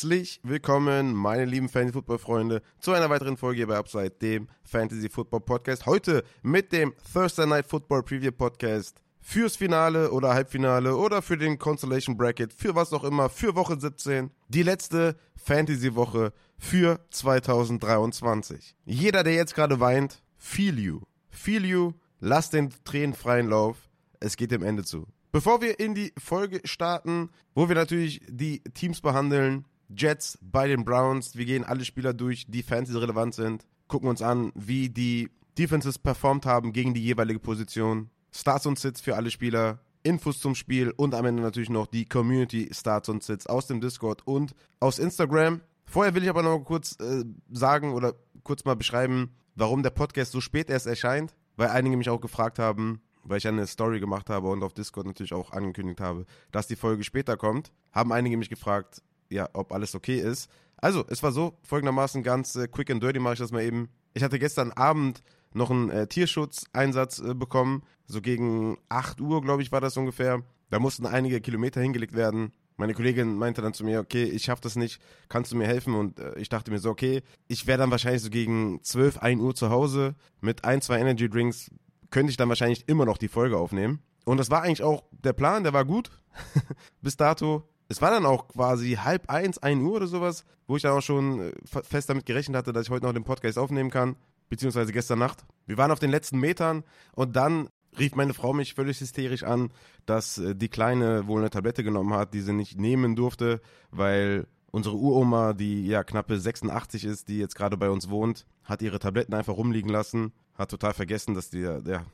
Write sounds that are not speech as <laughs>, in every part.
Herzlich willkommen, meine lieben Fantasy-Football-Freunde, zu einer weiteren Folge hier bei Upside, dem Fantasy-Football-Podcast. Heute mit dem Thursday Night Football Preview Podcast fürs Finale oder Halbfinale oder für den Constellation Bracket, für was auch immer, für Woche 17. Die letzte Fantasy-Woche für 2023. Jeder, der jetzt gerade weint, feel you. Feel you, lass den Tränen freien Lauf. Es geht dem Ende zu. Bevor wir in die Folge starten, wo wir natürlich die Teams behandeln, Jets bei den Browns, wir gehen alle Spieler durch, die Fantasy relevant sind, gucken uns an, wie die Defenses performt haben gegen die jeweilige Position, Starts und Sits für alle Spieler, Infos zum Spiel und am Ende natürlich noch die Community Starts und Sits aus dem Discord und aus Instagram. Vorher will ich aber noch kurz äh, sagen oder kurz mal beschreiben, warum der Podcast so spät erst erscheint, weil einige mich auch gefragt haben, weil ich eine Story gemacht habe und auf Discord natürlich auch angekündigt habe, dass die Folge später kommt, haben einige mich gefragt, ja, ob alles okay ist. Also, es war so, folgendermaßen ganz äh, quick and dirty mache ich das mal eben. Ich hatte gestern Abend noch einen äh, Tierschutzeinsatz äh, bekommen, so gegen 8 Uhr, glaube ich, war das ungefähr. Da mussten einige Kilometer hingelegt werden. Meine Kollegin meinte dann zu mir, okay, ich schaffe das nicht, kannst du mir helfen? Und äh, ich dachte mir so, okay, ich wäre dann wahrscheinlich so gegen 12, 1 Uhr zu Hause mit ein, zwei Energy Drinks, könnte ich dann wahrscheinlich immer noch die Folge aufnehmen. Und das war eigentlich auch der Plan, der war gut <laughs> bis dato. Es war dann auch quasi halb eins, ein Uhr oder sowas, wo ich dann auch schon äh, fest damit gerechnet hatte, dass ich heute noch den Podcast aufnehmen kann, beziehungsweise gestern Nacht. Wir waren auf den letzten Metern und dann rief meine Frau mich völlig hysterisch an, dass äh, die Kleine wohl eine Tablette genommen hat, die sie nicht nehmen durfte, weil unsere Uroma, die ja knappe 86 ist, die jetzt gerade bei uns wohnt, hat ihre Tabletten einfach rumliegen lassen, hat total vergessen, dass die, ja,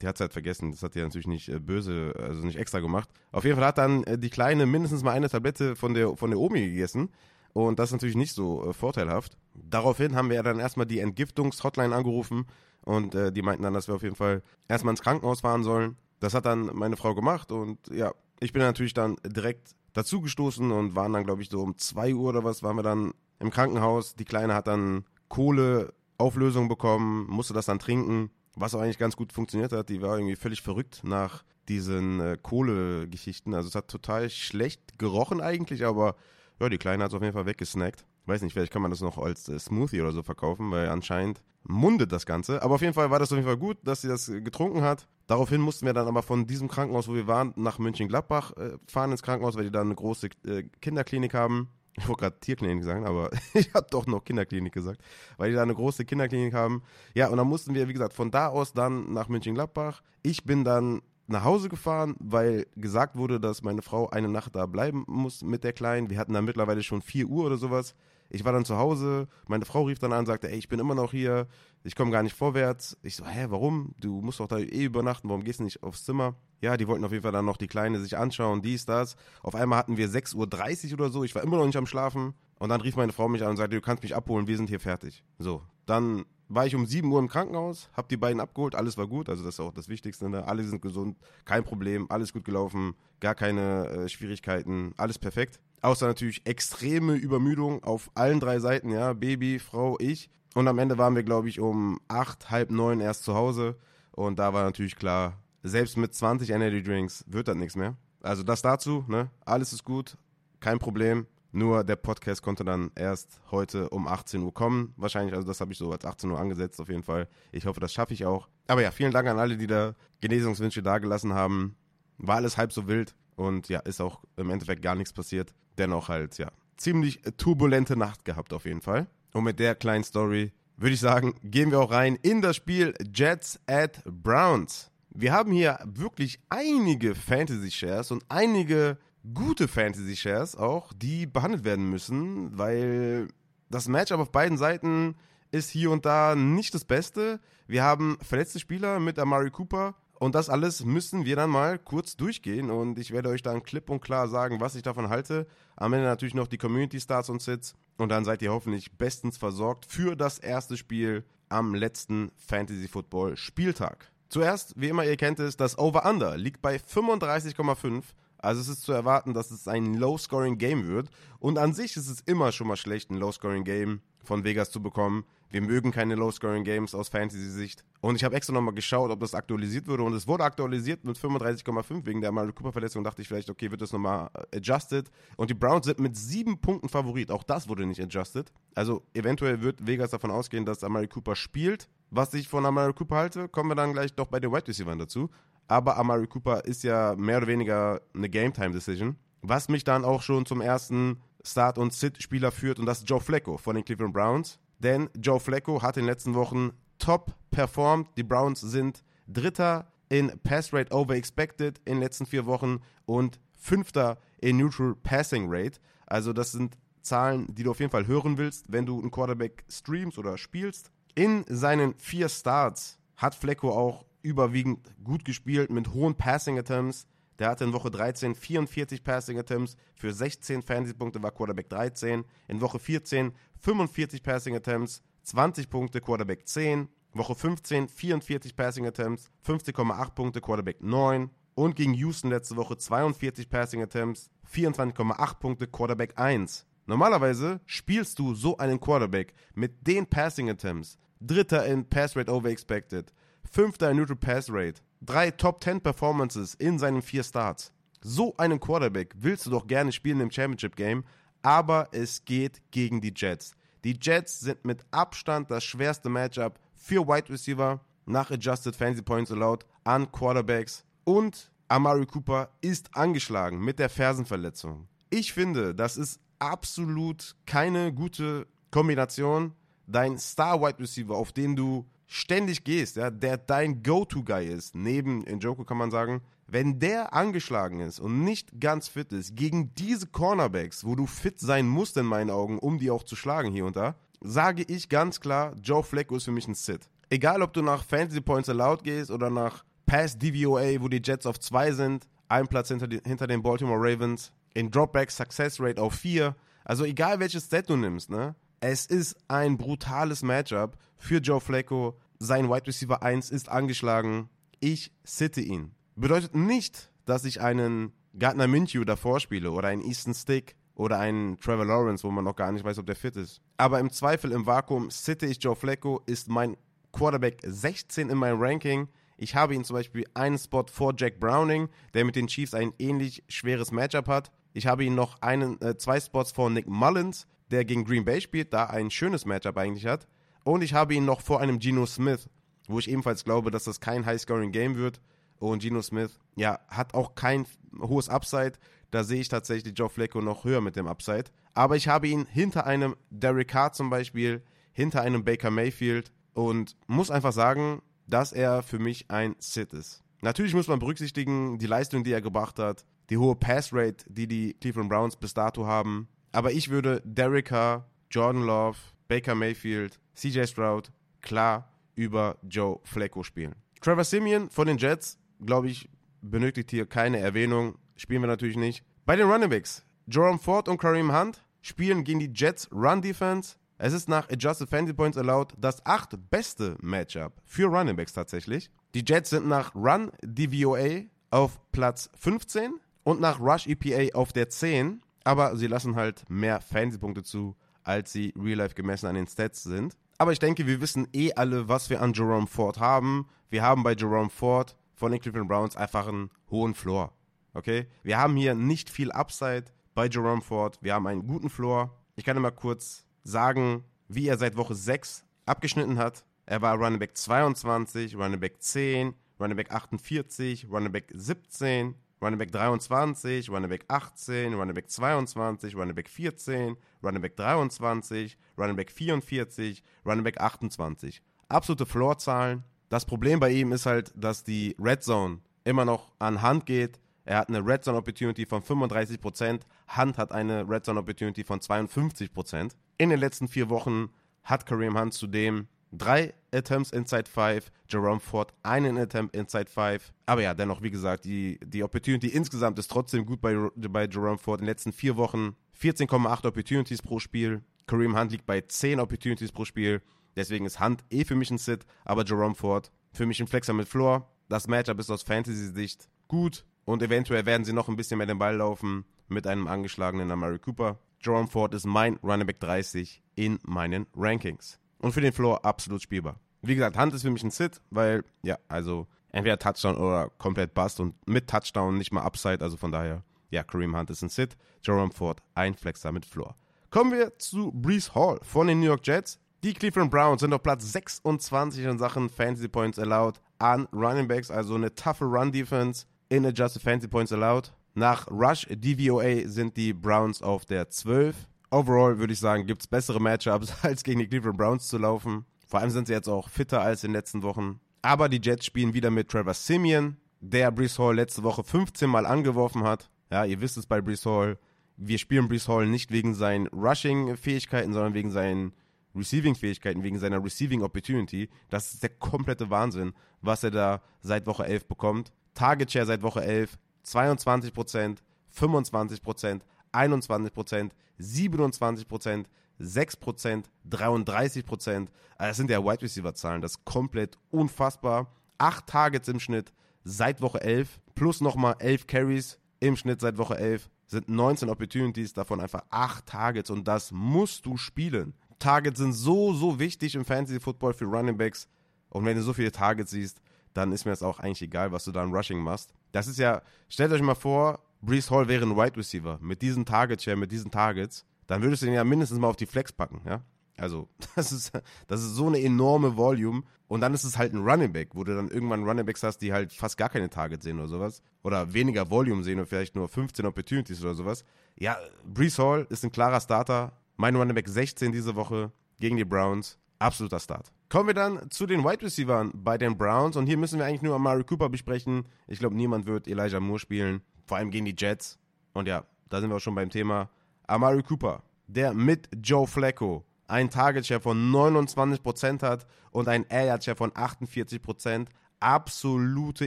die hat es halt vergessen. Das hat die natürlich nicht äh, böse, also nicht extra gemacht. Auf jeden Fall hat dann äh, die Kleine mindestens mal eine Tablette von der, von der Omi gegessen. Und das ist natürlich nicht so äh, vorteilhaft. Daraufhin haben wir dann erstmal die Entgiftungs-Hotline angerufen und die meinten dann, dass wir auf jeden Fall erstmal ins Krankenhaus fahren sollen. Das hat dann meine Frau gemacht und ja, ich bin natürlich dann direkt dazugestoßen und waren dann, glaube ich, so um 2 Uhr oder was, waren wir dann im Krankenhaus. Die Kleine hat dann Kohleauflösung bekommen, musste das dann trinken was auch eigentlich ganz gut funktioniert hat, die war irgendwie völlig verrückt nach diesen äh, Kohlegeschichten. Also es hat total schlecht gerochen eigentlich, aber ja, die Kleine hat es auf jeden Fall weggesnackt. Weiß nicht, vielleicht kann man das noch als äh, Smoothie oder so verkaufen, weil anscheinend mundet das Ganze. Aber auf jeden Fall war das auf jeden Fall gut, dass sie das getrunken hat. Daraufhin mussten wir dann aber von diesem Krankenhaus, wo wir waren, nach München-Gladbach äh, fahren ins Krankenhaus, weil die da eine große äh, Kinderklinik haben. Ich wollte gerade Tierklinik sagen, aber <laughs> ich habe doch noch Kinderklinik gesagt, weil die da eine große Kinderklinik haben. Ja, und dann mussten wir, wie gesagt, von da aus dann nach München-Gladbach. Ich bin dann nach Hause gefahren, weil gesagt wurde, dass meine Frau eine Nacht da bleiben muss mit der Kleinen. Wir hatten dann mittlerweile schon 4 Uhr oder sowas. Ich war dann zu Hause, meine Frau rief dann an und sagte, ey, ich bin immer noch hier, ich komme gar nicht vorwärts. Ich so, hä, warum? Du musst doch da eh übernachten, warum gehst du nicht aufs Zimmer? Ja, die wollten auf jeden Fall dann noch die Kleine sich anschauen, dies, das. Auf einmal hatten wir 6.30 Uhr oder so, ich war immer noch nicht am Schlafen. Und dann rief meine Frau mich an und sagte, du kannst mich abholen, wir sind hier fertig. So, dann war ich um 7 Uhr im Krankenhaus, hab die beiden abgeholt, alles war gut, also das ist auch das Wichtigste, ne? alle sind gesund, kein Problem, alles gut gelaufen, gar keine äh, Schwierigkeiten, alles perfekt. Außer natürlich extreme Übermüdung auf allen drei Seiten, ja, Baby, Frau, ich. Und am Ende waren wir, glaube ich, um acht, halb neun erst zu Hause. Und da war natürlich klar, selbst mit 20 Energy Drinks wird das nichts mehr. Also das dazu, ne? Alles ist gut, kein Problem. Nur der Podcast konnte dann erst heute um 18 Uhr kommen. Wahrscheinlich, also das habe ich so als 18 Uhr angesetzt, auf jeden Fall. Ich hoffe, das schaffe ich auch. Aber ja, vielen Dank an alle, die da Genesungswünsche dagelassen haben. War alles halb so wild. Und ja, ist auch im Endeffekt gar nichts passiert. Dennoch halt, ja, ziemlich turbulente Nacht gehabt auf jeden Fall. Und mit der kleinen Story würde ich sagen, gehen wir auch rein in das Spiel Jets at Browns. Wir haben hier wirklich einige Fantasy-Shares und einige gute Fantasy-Shares auch, die behandelt werden müssen, weil das Matchup auf beiden Seiten ist hier und da nicht das Beste. Wir haben verletzte Spieler mit Amari Cooper und das alles müssen wir dann mal kurz durchgehen und ich werde euch dann klipp und klar sagen, was ich davon halte. Am Ende natürlich noch die Community Starts und Sits und dann seid ihr hoffentlich bestens versorgt für das erste Spiel am letzten Fantasy Football Spieltag. Zuerst, wie immer ihr kennt es, das Over-Under liegt bei 35,5 Also es ist zu erwarten, dass es ein Low-Scoring-Game wird. Und an sich ist es immer schon mal schlecht, ein Low-Scoring-Game von Vegas zu bekommen. Wir mögen keine Low-Scoring-Games aus Fantasy-Sicht. Und ich habe extra nochmal geschaut, ob das aktualisiert wurde. Und es wurde aktualisiert mit 35,5 wegen der Mario Cooper-Verletzung. Dachte ich vielleicht, okay, wird das nochmal äh, adjusted. Und die Browns sind mit sieben Punkten Favorit. Auch das wurde nicht adjusted. Also eventuell wird Vegas davon ausgehen, dass Amari Cooper spielt. Was ich von Amari Cooper halte, kommen wir dann gleich doch bei den Wide Receivers dazu. Aber Amari Cooper ist ja mehr oder weniger eine Game-Time-Decision. Was mich dann auch schon zum ersten Start- und Sit-Spieler führt. Und das ist Joe Flacco von den Cleveland Browns. Denn Joe Flacco hat in den letzten Wochen top performt. Die Browns sind Dritter in Pass Rate over expected in den letzten vier Wochen und Fünfter in Neutral Passing Rate. Also das sind Zahlen, die du auf jeden Fall hören willst, wenn du einen Quarterback streamst oder spielst. In seinen vier Starts hat Flecko auch überwiegend gut gespielt mit hohen Passing Attempts. Der hatte in Woche 13 44 Passing Attempts für 16 Fantasy-Punkte, war Quarterback 13. In Woche 14 45 Passing Attempts, 20 Punkte, Quarterback 10. Woche 15 44 Passing Attempts, 50,8 Punkte, Quarterback 9. Und gegen Houston letzte Woche 42 Passing Attempts, 24,8 Punkte, Quarterback 1. Normalerweise spielst du so einen Quarterback mit den Passing Attempts, Dritter in Pass Rate over expected, Fünfter Neutral Pass Rate, drei Top 10 Performances in seinen vier Starts. So einen Quarterback willst du doch gerne spielen im Championship Game, aber es geht gegen die Jets. Die Jets sind mit Abstand das schwerste Matchup für Wide Receiver nach Adjusted Fantasy Points Allowed an Quarterbacks und Amari Cooper ist angeschlagen mit der Fersenverletzung. Ich finde, das ist absolut keine gute Kombination. Dein Star Wide Receiver, auf den du ständig gehst, ja, der dein Go-To-Guy ist, neben Njoku kann man sagen, wenn der angeschlagen ist und nicht ganz fit ist, gegen diese Cornerbacks, wo du fit sein musst in meinen Augen, um die auch zu schlagen hier und da, sage ich ganz klar, Joe Flacco ist für mich ein Sit. Egal, ob du nach Fantasy Points Allowed gehst oder nach Pass DVOA, wo die Jets auf 2 sind, ein Platz hinter, die, hinter den Baltimore Ravens, in Dropback Success Rate auf 4. Also egal welches Stat du nimmst, ne? Es ist ein brutales Matchup für Joe Flacco. Sein Wide Receiver 1 ist angeschlagen. Ich sitte ihn. Bedeutet nicht, dass ich einen Gardner Minshew davor spiele oder einen Easton Stick oder einen Trevor Lawrence, wo man noch gar nicht weiß, ob der fit ist. Aber im Zweifel im Vakuum sitte ich Joe Flacco, ist mein Quarterback 16 in meinem Ranking. Ich habe ihn zum Beispiel einen Spot vor Jack Browning, der mit den Chiefs ein ähnlich schweres Matchup hat. Ich habe ihn noch einen, äh, zwei Spots vor Nick Mullins, der gegen Green Bay spielt, da ein schönes Matchup eigentlich hat. Und ich habe ihn noch vor einem Geno Smith, wo ich ebenfalls glaube, dass das kein High-Scoring-Game wird. Und Geno Smith, ja, hat auch kein hohes Upside. Da sehe ich tatsächlich Joe Flacco noch höher mit dem Upside. Aber ich habe ihn hinter einem Derek Carr zum Beispiel, hinter einem Baker Mayfield und muss einfach sagen, dass er für mich ein Sit ist. Natürlich muss man berücksichtigen, die Leistung, die er gebracht hat, die hohe Passrate, die die Cleveland Browns bis dato haben. Aber ich würde Carr, Jordan Love, Baker Mayfield, CJ Stroud klar über Joe Flacco spielen. Trevor Simeon von den Jets glaube ich, benötigt hier keine Erwähnung. Spielen wir natürlich nicht. Bei den Running Backs, Jerome Ford und Kareem Hunt spielen gegen die Jets Run Defense. Es ist nach Adjusted Fantasy Points allowed das acht beste Matchup für Running Backs tatsächlich. Die Jets sind nach Run DVOA auf Platz 15 und nach Rush EPA auf der 10, aber sie lassen halt mehr Fantasy-Punkte zu, als sie real life gemessen an den Stats sind. Aber ich denke, wir wissen eh alle, was wir an Jerome Ford haben. Wir haben bei Jerome Ford von den Cleveland Browns einfach einen hohen Floor. Okay? Wir haben hier nicht viel Upside bei Jerome Ford. Wir haben einen guten Floor. Ich kann mal kurz sagen, wie er seit Woche 6 abgeschnitten hat. Er war Running Back 22, Running Back 10, Running Back 48, Running Back 17, Running Back 23, Running Back 18, Running Back 22, Running Back 14, Running Back 23, Running Back 44, Running Back 28. Absolute Floorzahlen. Das Problem bei ihm ist halt, dass die Red Zone immer noch an Hand geht. Er hat eine Red Zone Opportunity von 35%. Hunt hat eine Red Zone Opportunity von 52%. In den letzten vier Wochen hat Kareem Hunt zudem drei Attempts inside 5, Jerome Ford einen Attempt inside 5. Aber ja, dennoch, wie gesagt, die, die Opportunity insgesamt ist trotzdem gut bei, bei Jerome Ford. In den letzten vier Wochen 14,8 Opportunities pro Spiel. Kareem Hunt liegt bei 10 Opportunities pro Spiel. Deswegen ist Hunt eh für mich ein Sit, aber Jerome Ford für mich ein Flexer mit Floor. Das Matchup ist aus Fantasy-Sicht gut Und eventuell werden sie noch ein bisschen mehr den Ball laufen mit einem angeschlagenen Amari Cooper. Jerome Ford ist mein Running Back 30 in meinen Rankings. Und für den Floor absolut spielbar. Wie gesagt, Hunt ist für mich ein Sit, weil, ja, also entweder Touchdown oder komplett Bust und mit Touchdown nicht mal Upside, also von daher, ja, Kareem Hunt ist ein Sit, Jerome Ford ein Flexer mit Floor. Kommen wir zu Brees Hall von den New York Jets. Die Cleveland Browns sind auf Platz 26 in Sachen Fantasy Points allowed an Running Backs, also eine taffe Run Defense in Adjusted Fantasy Points allowed. Nach Rush DVOA sind die Browns auf der 12. Overall würde ich sagen, gibt es bessere Matchups, <laughs> als gegen die Cleveland Browns zu laufen. Vor allem sind sie jetzt auch fitter als in den letzten Wochen. Aber die Jets spielen wieder mit Trevor Simeon, der Brees Hall letzte Woche 15 Mal angeworfen hat. Ja, ihr wisst es bei Brees Hall. Wir spielen Brees Hall nicht wegen seinen Rushing-Fähigkeiten, sondern wegen seinen Receiving-Fähigkeiten, wegen seiner Receiving Opportunity. Das ist der komplette Wahnsinn, was er da seit Woche 11 bekommt. Target Share seit Woche 11 22%, 25%, 21%, 27%, 6%, 33%. Das sind ja Wide Receiver Zahlen, das ist komplett unfassbar. 8 Targets im Schnitt seit Woche 11 plus nochmal 11 Carries im Schnitt seit Woche 11 sind 19 Opportunities, davon einfach 8 Targets und das musst du spielen. Targets sind so, so wichtig im Fantasy Football für Running Backs und wenn du so viele Targets siehst, dann ist mir das auch eigentlich egal, was du da im Rushing machst. Das ist ja, stellt euch mal vor, Brees Hall wäre ein Wide Receiver mit diesen Target Share, mit diesen Targets, dann würdest du ihn ja mindestens mal auf die Flex packen, ja? Also, <laughs> das ist, das ist so eine enorme Volume. Und dann ist es halt ein Running Back, wo du dann irgendwann Running Backs hast, die halt fast gar keine Targets sehen oder sowas. Oder weniger Volume sehen und vielleicht nur 15 Opportunities oder sowas. Ja, Brees Hall ist ein klarer Starter. Mein Running Back 16 diese Woche gegen die Browns. Absoluter Start. Kommen wir dann zu den Wide Receivers bei den Browns. Und hier müssen wir eigentlich nur Amari Cooper besprechen. Ich glaube, niemand wird Elijah Moore spielen. Vor allem gegen die Jets. Und ja, da sind wir auch schon beim Thema. Amari Cooper, der mit Joe Flacco einen Target Share von 29% hat und einen Air Yard Share von 48%. Absolute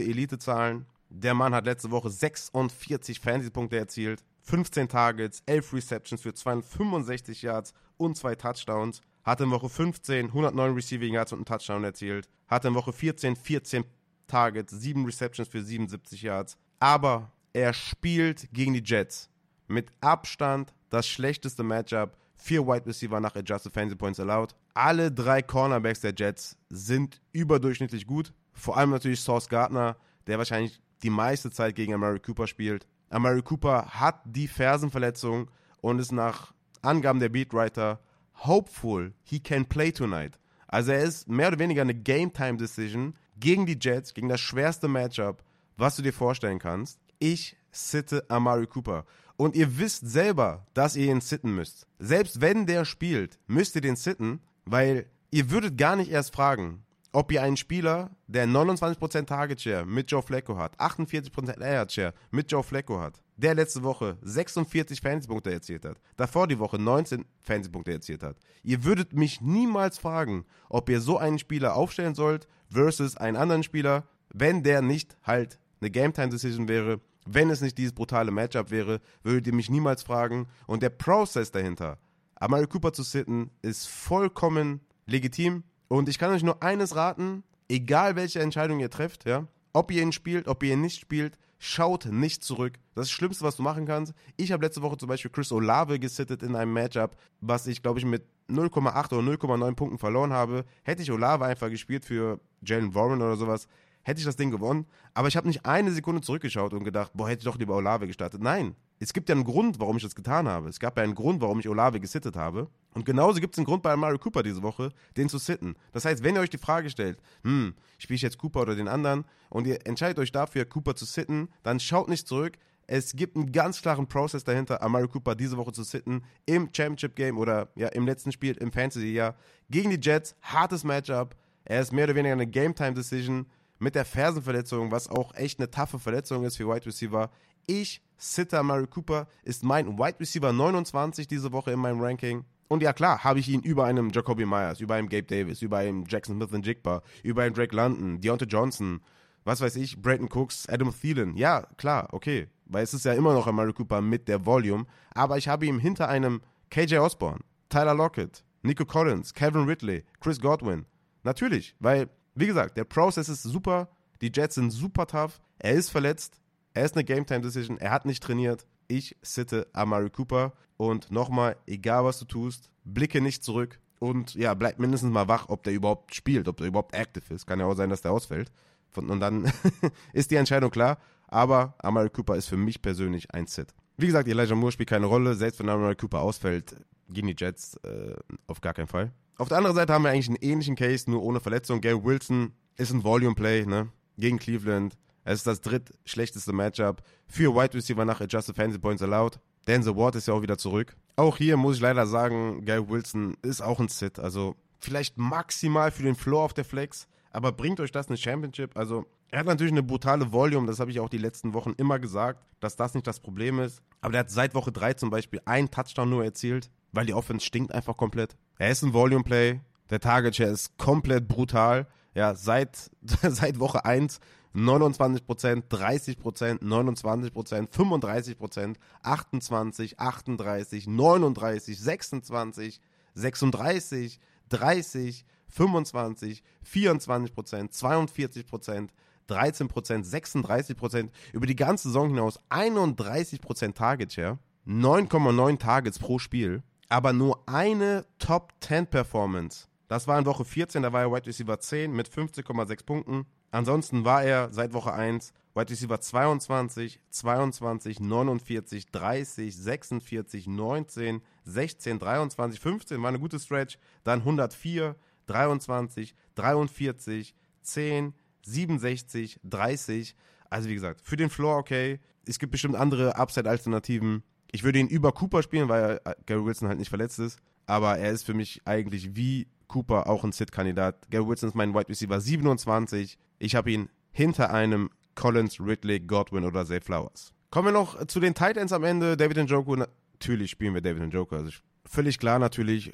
Elite-Zahlen. Der Mann hat letzte Woche 46 Fantasy-Punkte erzielt, 15 Targets, 11 Receptions für 265 Yards und zwei Touchdowns. Hatte in Woche 15 109 Receiving Yards und einen Touchdown erzielt. Hatte in Woche 14 14 Targets, 7 Receptions für 77 Yards. Aber er spielt gegen die Jets. Mit Abstand das schlechteste Matchup Vier Wide Receiver nach Adjusted Fantasy Points allowed. Alle drei Cornerbacks der Jets sind überdurchschnittlich gut. Vor allem natürlich Sauce Gardner, der wahrscheinlich die meiste Zeit gegen Amari Cooper spielt. Amari Cooper hat die Fersenverletzung und ist nach Angaben der Beatwriter hopeful he can play tonight. Also er ist mehr oder weniger eine Game-Time-Decision gegen die Jets, gegen das schwerste Matchup, was du dir vorstellen kannst. Ich sitte Amari Cooper. Und ihr wisst selber, dass ihr ihn sitten müsst. Selbst wenn der spielt, müsst ihr den sitten, weil ihr würdet gar nicht erst fragen, ob ihr einen Spieler, der 29% Target Share mit Joe Flacco hat, 48% Air Share mit Joe Flacco hat, der letzte Woche 46 Fantasy-Punkte erzielt hat, davor die Woche 19 Fantasy-Punkte erzielt hat. Ihr würdet mich niemals fragen, ob ihr so einen Spieler aufstellen sollt versus einen anderen Spieler, wenn der nicht halt eine Game-Time-Decision wäre wenn es nicht dieses brutale Matchup wäre, würdet ihr mich niemals fragen. Und der Prozess dahinter, Amari Cooper zu sitten, ist vollkommen legitim. Und ich kann euch nur eines raten, egal welche Entscheidung ihr trefft, ja, ob ihr ihn spielt, ob ihr ihn nicht spielt, schaut nicht zurück. Das ist das Schlimmste, was du machen kannst. Ich habe letzte Woche zum Beispiel Chris Olave gesittet in einem Matchup, was ich, glaube ich, mit 0,8 oder 0,9 Punkten verloren habe. Hätte ich Olave einfach gespielt für Jalen Warren oder sowas, hätte ich das Ding gewonnen. Aber ich habe nicht eine Sekunde zurückgeschaut und gedacht, boah, hätte ich doch lieber Olave gestartet. Nein, es gibt ja einen Grund, warum ich das getan habe. Es gab ja einen Grund, warum ich Olave gesittet habe. Und genauso gibt es einen Grund bei Mario Cooper diese Woche, den zu sitten. Das heißt, wenn ihr euch die Frage stellt, hm, spiele ich jetzt Cooper oder den anderen und ihr entscheidet euch dafür, Cooper zu sitten, dann schaut nicht zurück. Es gibt einen ganz klaren Prozess dahinter, Amari Cooper diese Woche zu sitten im Championship Game oder ja im letzten Spiel im Fantasy-Jahr gegen die Jets. Hartes Matchup. Er ist mehr oder weniger eine Game-Time-Decision mit der Fersenverletzung, was auch echt eine taffe Verletzung ist für Wide Receiver. Ich, Sitter Murray Cooper, ist mein Wide Receiver 29 diese Woche in meinem Ranking. Und ja klar, habe ich ihn über einem Jacoby Myers, über einem Gabe Davis, über einem Jackson Smith and Jigba, über einen Drake London, Deontay Johnson, was weiß ich, Brayton Cooks, Adam Thielen. Ja, klar, okay. Weil es ist ja immer noch ein Murray Cooper mit der Volume. Aber ich habe ihn hinter einem KJ Osborne, Tyler Lockett, Nico Collins, Kevin Ridley, Chris Godwin. Natürlich, weil wie gesagt, der Prozess ist super. Die Jets sind super tough. Er ist verletzt. Er ist eine Game-Time-Decision. Er hat nicht trainiert. Ich sitte Amari Cooper. Und nochmal, egal was du tust, blicke nicht zurück. Und ja, bleib mindestens mal wach, ob der überhaupt spielt, ob der überhaupt active ist. Kann ja auch sein, dass der ausfällt. Und dann <laughs> ist die Entscheidung klar. Aber Amari Cooper ist für mich persönlich ein Sit. Wie gesagt, Elijah Moore spielt keine Rolle. Selbst wenn Amari Cooper ausfällt, gehen die Jets äh, auf gar keinen Fall. Auf der anderen Seite haben wir eigentlich einen ähnlichen Case, nur ohne Verletzung. Gary Wilson ist ein Volume Play ne? gegen Cleveland. Es ist das drittschlechteste Matchup für Wide Receiver nach Adjusted Fantasy Points allowed. Denzel Ward ist ja auch wieder zurück. Auch hier muss ich leider sagen, Gary Wilson ist auch ein Sit. Also vielleicht maximal für den Floor auf der Flex, aber bringt euch das eine Championship? Also er hat natürlich eine brutale Volume, das habe ich auch die letzten Wochen immer gesagt, dass das nicht das Problem ist. Aber der hat seit Woche 3 zum Beispiel einen Touchdown nur erzielt, weil die Offense stinkt einfach komplett. Er ist ein Volume Play, der Target Share ist komplett brutal. Ja, seit, <laughs> seit Woche 1 29% 30% 29% 35% 28, 38, 39, 26, 36, 30, 25, 24% 42% 13% 36% über die ganze Saison hinaus 31% Target Share, 9,9 Targets pro Spiel, aber nur eine Top 10 Performance. Das war in Woche 14, da war er Wide Receiver 10 mit 15,6 Punkten. Ansonsten war er seit Woche 1 Wide Receiver 22, 22, 49, 30, 46, 19, 16, 23, 15 war eine gute Stretch. Dann 104, 23, 43, 10, 67, 30. Also wie gesagt, für den Floor okay. Es gibt bestimmt andere Upside-Alternativen. Ich würde ihn über Cooper spielen, weil äh, Gary Wilson halt nicht verletzt ist. Aber er ist für mich eigentlich wie Cooper auch ein Sit-Kandidat. Gary Wilson ist mein Wide Receiver 27. Ich habe ihn hinter einem Collins, Ridley, Godwin oder Zay Flowers. Kommen wir noch zu den Tight Ends am Ende. David Njoku, natürlich spielen wir David Njoku. Also völlig klar natürlich.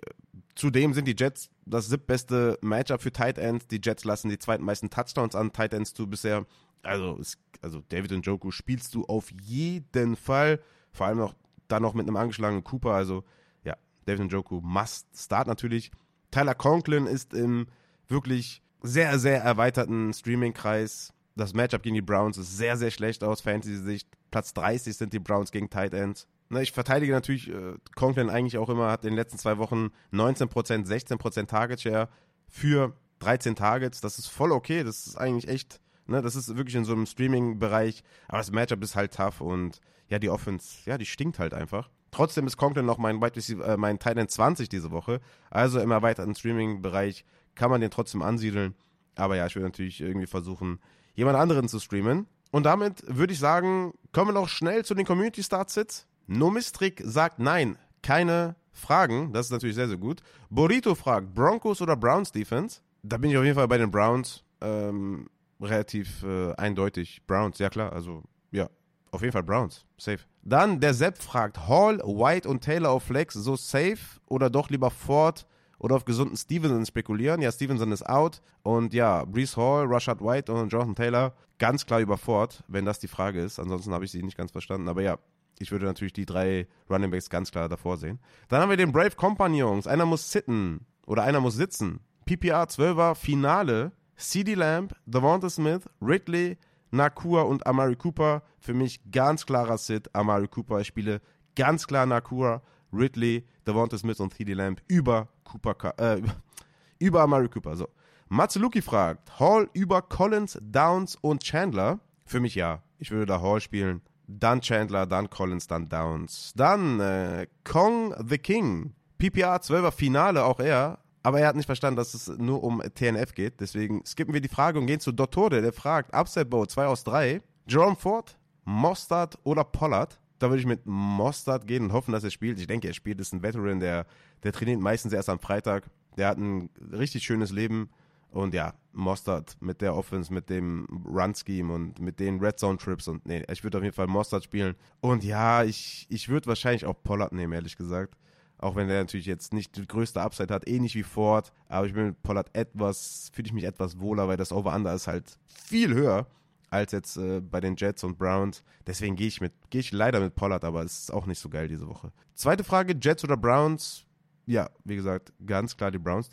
Zudem sind die Jets das siebtbeste Matchup für Tight Ends. Die Jets lassen die zweitmeisten Touchdowns an Tight Ends zu bisher. Also, also David Njoku spielst du auf jeden Fall. Vor allem auch dann noch mit einem angeschlagenen Cooper. Also ja, David Njoku must start natürlich. Tyler Conklin ist im wirklich sehr, sehr erweiterten Streaming-Kreis. Das Matchup gegen die Browns ist sehr, sehr schlecht aus Fantasy-Sicht. Platz 30 sind die Browns gegen Tight Ends. Na, ich verteidige natürlich äh, Conklin eigentlich auch immer, hat in den letzten zwei Wochen 19%, 16% Target Share für 13 Targets. Das ist voll okay. Das ist eigentlich echt, ne, das ist wirklich in so einem Streaming-Bereich. Aber das Matchup ist halt tough und ja, die Offense, ja, die stinkt halt einfach. Trotzdem ist Conklin noch mein, äh, mein Titan 20 diese Woche. Also im erweiterten Streaming-Bereich kann man den trotzdem ansiedeln. Aber ja, ich will natürlich irgendwie versuchen, jemand anderen zu streamen. Und damit würde ich sagen, kommen wir noch schnell zu den Community Start Sits. Nomistrik sagt nein, keine Fragen. Das ist natürlich sehr, sehr gut. Burrito fragt, Broncos oder Browns Defense? Da bin ich auf jeden Fall bei den Browns. Ähm, relativ äh, eindeutig. Browns, ja klar. Also, ja, auf jeden Fall Browns. Safe. Dann der Sepp fragt, Hall, White und Taylor auf Flex so safe oder doch lieber Ford oder auf gesunden Stevenson spekulieren? Ja, Stevenson ist out und ja, Brees Hall, Rashad White und Jonathan Taylor ganz klar über Ford, wenn das die Frage ist. Ansonsten habe ich sie nicht ganz verstanden. Aber ja, ich würde natürlich die drei Running Backs ganz klar davor sehen. Dann haben wir den Brave Companions. Einer muss sitten oder einer muss sitzen. PPR 12er Finale. CD Lamb, Devonta Smith, Ridley, Nakua und Amari Cooper. Für mich ganz klarer Sit. Amari Cooper. Ich spiele ganz klar Nakua, Ridley, Devonta Smith und CD Lamb über Cooper, äh, <laughs> über Amari Cooper. So. Matsuluki fragt, Hall über Collins, Downs und Chandler? Für mich ja. Ich würde da Hall spielen. Dann Chandler, dann Collins, dann Downs. Dann äh, Kong the King. PPR 12er Finale, auch er. Aber er hat nicht verstanden, dass es nur um TNF geht. Deswegen skippen wir die Frage und gehen zu Dottore, der fragt: Upset Bow 2 aus 3. Jerome Ford, Mostard oder Pollard? Da würde ich mit Mostard gehen und hoffen, dass er spielt. Ich denke, er spielt. Das ist ein Veteran, der, der trainiert meistens erst am Freitag. Der hat ein richtig schönes Leben. Und ja, Mostard mit der Offense, mit dem Run-Scheme und mit den Red Zone-Trips. Und nee, ich würde auf jeden Fall Mostard spielen. Und ja, ich, ich würde wahrscheinlich auch Pollard nehmen, ehrlich gesagt. Auch wenn der natürlich jetzt nicht die größte Upside hat, ähnlich wie Ford. Aber ich bin mit Pollard etwas, fühle ich mich etwas wohler, weil das Over-Under ist halt viel höher als jetzt äh, bei den Jets und Browns. Deswegen gehe ich mit, gehe ich leider mit Pollard, aber es ist auch nicht so geil diese Woche. Zweite Frage, Jets oder Browns? Ja, wie gesagt, ganz klar die Browns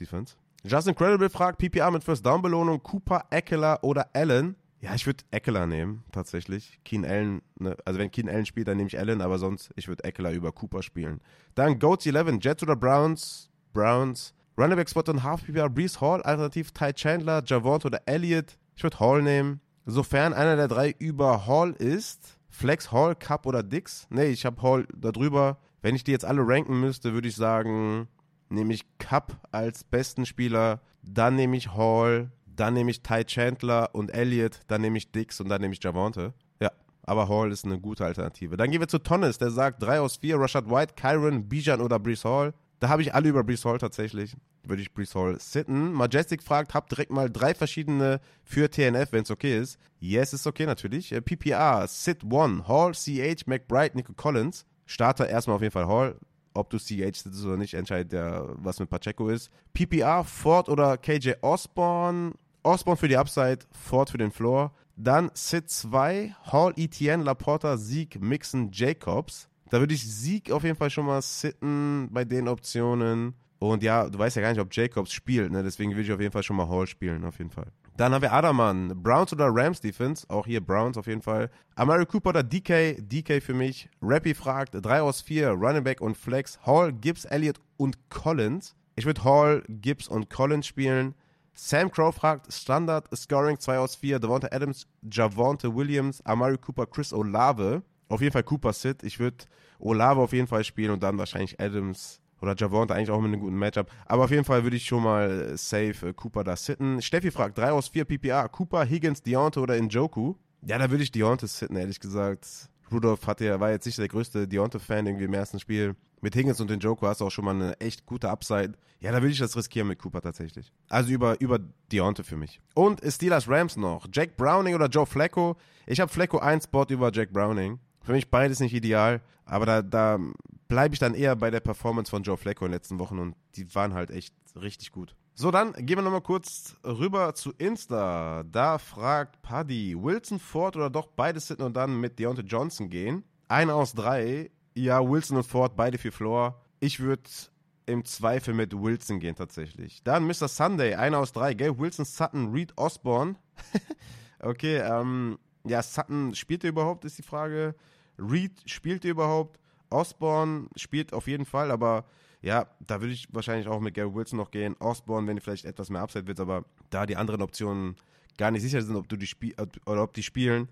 Defense. Justin Credible fragt PPA mit First Down Belohnung Cooper, Eckler oder Allen? Ja, ich würde Eckler nehmen, tatsächlich. Keen Allen, ne? also wenn Keen Allen spielt, dann nehme ich Allen, aber sonst, ich würde Eckler über Cooper spielen. Dann Goats 11, Jets oder Browns? Browns. Running Back Spot und Half PPR, Brees Hall, alternativ Ty Chandler, Javont oder Elliott. Ich würde Hall nehmen. Sofern einer der drei über Hall ist, Flex, Hall, Cup oder Dix. Nee, ich habe Hall darüber. Wenn ich die jetzt alle ranken müsste, würde ich sagen, nehme ich Cup als besten Spieler, dann nehme ich Hall, dann nehme ich Ty Chandler und Elliott, dann nehme ich Dix und dann nehme ich Javonte. Ja, aber Hall ist eine gute Alternative. Dann gehen wir zu Tonnes, der sagt 3 aus 4, Rashad White, Kyron, Bijan oder Brees Hall. Da habe ich alle über Brees Hall tatsächlich. Würde ich Brees Hall sitten. Majestic fragt, habt direkt mal drei verschiedene für TNF, wenn es okay ist. Yes, ist okay natürlich. Äh, PPR, Sit One, Hall, CH, McBride, Nico Collins. Starter erstmal auf jeden Fall Hall. Ob du CH sitzt oder nicht, entscheidet der, was mit Pacheco ist. PPR, Ford oder KJ Osborne. Osborne für die Upside, Ford für den Floor. Dann Sit 2, Hall, Etienne, Laporta, Sieg, Mixon, Jacobs. Da würde ich Sieg auf jeden Fall schon mal sitten bei den Optionen. Und ja, du weißt ja gar nicht, ob Jacobs spielt, ne? Deswegen würde ich auf jeden Fall schon mal Hall spielen, auf jeden Fall. Dann haben wir Adaman. Browns oder Rams Defense. Auch hier Browns auf jeden Fall. Amari Cooper oder DK. DK für mich. Rappy fragt. 3 aus 4. Running Back und Flex. Hall, Gibbs, Elliott und Collins. Ich würde Hall, Gibbs und Collins spielen. Sam Crow fragt. Standard Scoring 2 aus 4. Devonta Adams, Javonte Williams, Amari Cooper, Chris Olave. Auf jeden Fall Cooper Sit. Ich würde Olave auf jeden Fall spielen und dann wahrscheinlich Adams oder Javonte eigentlich auch mit einem guten Matchup. Aber auf jeden Fall würde ich schon mal safe äh, Cooper da sitten. Steffi fragt, 3 aus 4 PPA. Cooper, Higgins, Deonte oder Njoku? Ja, da würde ich Deonte sitten, ehrlich gesagt. Rudolph hatte, war jetzt nicht der größte Deonte-Fan irgendwie im ersten Spiel. Mit Higgins und den Njoku hast du auch schon mal eine echt gute Upside. Ja, da würde ich das riskieren mit Cooper tatsächlich. Also über, über Deonte für mich. Und Steelers Rams noch. Jack Browning oder Joe Flacco? Ich habe Flacco ein Spot über Jack Browning. Für mich beides nicht ideal, aber da, da bleibe ich dann eher bei der Performance von Joe Flacco in den letzten Wochen und die waren halt echt richtig gut. So, dann gehen wir nochmal kurz rüber zu Insta. Da fragt Paddy, Wilson, Ford oder doch beide sitten und dann mit Deontay Johnson gehen? Einer aus drei. Ja, Wilson und Ford, beide für Floor. Ich würde im Zweifel mit Wilson gehen tatsächlich. Dann Mr. Sunday, einer aus drei. Gell? Wilson, Sutton, Reed, Osborne. <laughs> okay, ähm, ja, Sutton spielt er überhaupt, ist die Frage. Reed spielt er überhaupt. Osborne spielt auf jeden Fall, aber ja, da würde ich wahrscheinlich auch mit Gary Wilson noch gehen. Osborne, wenn vielleicht etwas mehr Upside wird, aber da die anderen Optionen gar nicht sicher sind, ob du die spiel oder ob die spielen,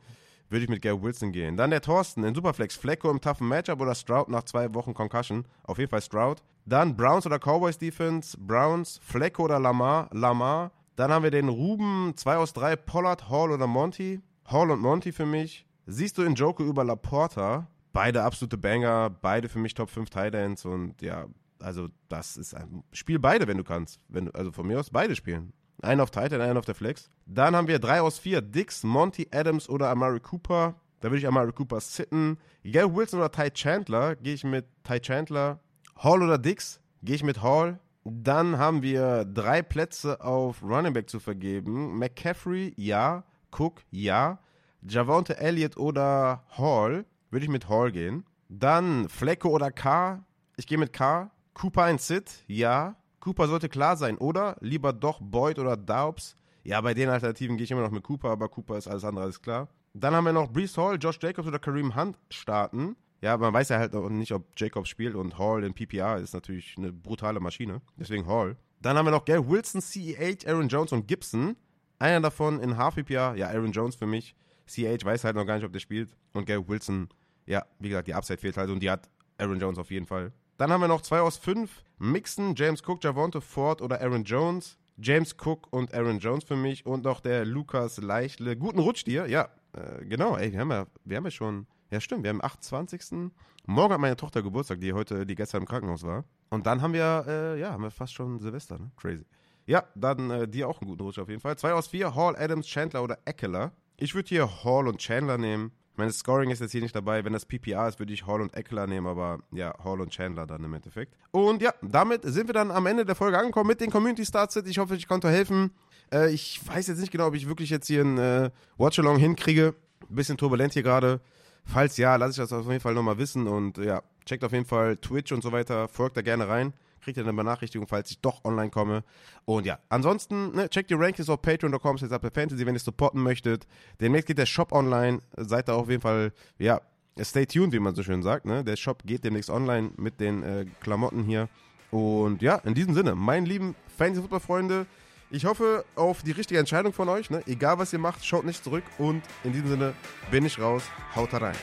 würde ich mit Gary Wilson gehen. Dann der Thorsten in Superflex, Flecko im toughen Matchup oder Stroud nach zwei Wochen Concussion. Auf jeden Fall Stroud. Dann Browns oder Cowboys Defense, Browns, Flecko oder Lamar, Lamar. Dann haben wir den Ruben, 2 aus 3, Pollard, Hall oder Monty. Hall und Monty für mich. Siehst du in Joker über Laporta? Beide absolute Banger, beide für mich Top 5 Titans und ja, also das ist ein Spiel beide, wenn du kannst. Wenn also von mir aus beide spielen. Einen auf Titan, einen auf der Flex. Dann haben wir 3 aus 4, Dix, Monty Adams oder Amari Cooper. Da würde ich Amari Cooper sitten. Gail Wilson oder Ty Chandler, gehe ich mit Ty Chandler. Hall oder Dix, gehe ich mit Hall. Dann haben wir drei Plätze auf Running Back zu vergeben. McCaffrey, ja. Cook, ja. Javonte Elliott oder Hall, würde ich mit Hall gehen. Dann Flecko oder K, ich gehe mit K. Cooper ein Sit, ja. Cooper sollte klar sein, oder? Lieber doch Boyd oder Daubs. Ja, bei den Alternativen gehe ich immer noch mit Cooper, aber Cooper ist alles andere, alles klar. Dann haben wir noch Brees Hall, Josh Jacobs oder Kareem Hunt starten. Ja, man weiß ja halt auch nicht, ob Jacobs spielt und Hall in PPR ist natürlich eine brutale Maschine. Deswegen Hall. Dann haben wir noch Gary Wilson, CEH, Aaron Jones und Gibson. Einer davon in Half PPR, ja, Aaron Jones für mich. CH weiß halt noch gar nicht, ob der spielt. Und Gary Wilson, ja, wie gesagt, die Upside fehlt halt und die hat Aaron Jones auf jeden Fall. Dann haben wir noch zwei aus fünf. Mixon, James Cook, Javonte Ford oder Aaron Jones. James Cook und Aaron Jones für mich und noch der Lukas Leichle. Guten Rutsch dir, ja, äh, genau, ey, wir haben ja, wir haben ja schon, ja stimmt, wir haben am 28. Morgen hat meine Tochter Geburtstag, die heute, die gestern im Krankenhaus war. Und dann haben wir, äh, ja, haben wir fast schon Silvester, ne? Crazy. Ja, dann äh, dir auch einen guten Rutsch auf jeden Fall. Zwei aus vier, Hall, Adams, Chandler oder Eckler. Ich würde hier Hall und Chandler nehmen. Meine Scoring ist jetzt hier nicht dabei. Wenn das PPA ist, würde ich Hall und Eckler nehmen, aber ja, Hall und Chandler dann im Endeffekt. Und ja, damit sind wir dann am Ende der Folge angekommen mit den Community Starts. Ich hoffe, ich konnte helfen. Äh, ich weiß jetzt nicht genau, ob ich wirklich jetzt hier ein äh, Watch-Along hinkriege. Bisschen turbulent hier gerade. Falls ja, lasse ich das auf jeden Fall nochmal wissen und ja, checkt auf jeden Fall Twitch und so weiter. Folgt da gerne rein. Kriegt ihr eine Benachrichtigung, falls ich doch online komme. Und ja, ansonsten, ne, checkt die Rankings auf patreon.com, Fantasy, wenn ihr supporten möchtet. Demnächst geht der Shop online. Seid da auf jeden Fall, ja, stay tuned, wie man so schön sagt. Ne? Der Shop geht demnächst online mit den äh, Klamotten hier. Und ja, in diesem Sinne, meine lieben Fantasy-Football-Freunde, ich hoffe auf die richtige Entscheidung von euch. Ne? Egal was ihr macht, schaut nicht zurück. Und in diesem Sinne bin ich raus. Haut rein.